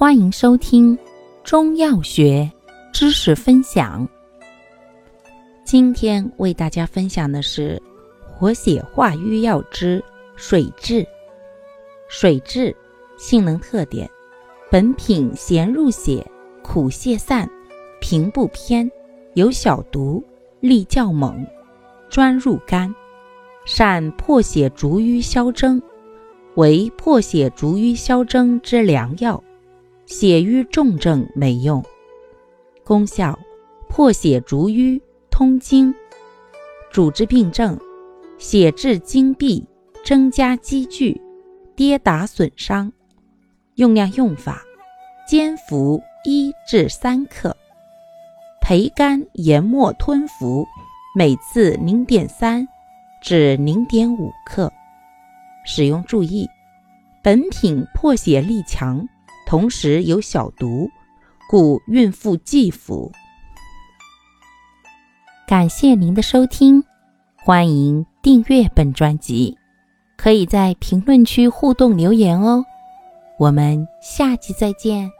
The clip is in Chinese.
欢迎收听中药学知识分享。今天为大家分享的是活血化瘀药之水蛭。水蛭性能特点：本品咸入血，苦泄散，平不偏，有小毒，力较猛，专入肝，善破血逐瘀消征，为破血逐瘀消征之良药。血瘀重症没用，功效：破血逐瘀、通经。主治病症：血滞经闭、增加积聚、跌打损伤。用量用法：煎服一至三克，培干研末吞服，每次零点三至零点五克。使用注意：本品破血力强。同时有小毒，故孕妇忌服。感谢您的收听，欢迎订阅本专辑，可以在评论区互动留言哦。我们下期再见。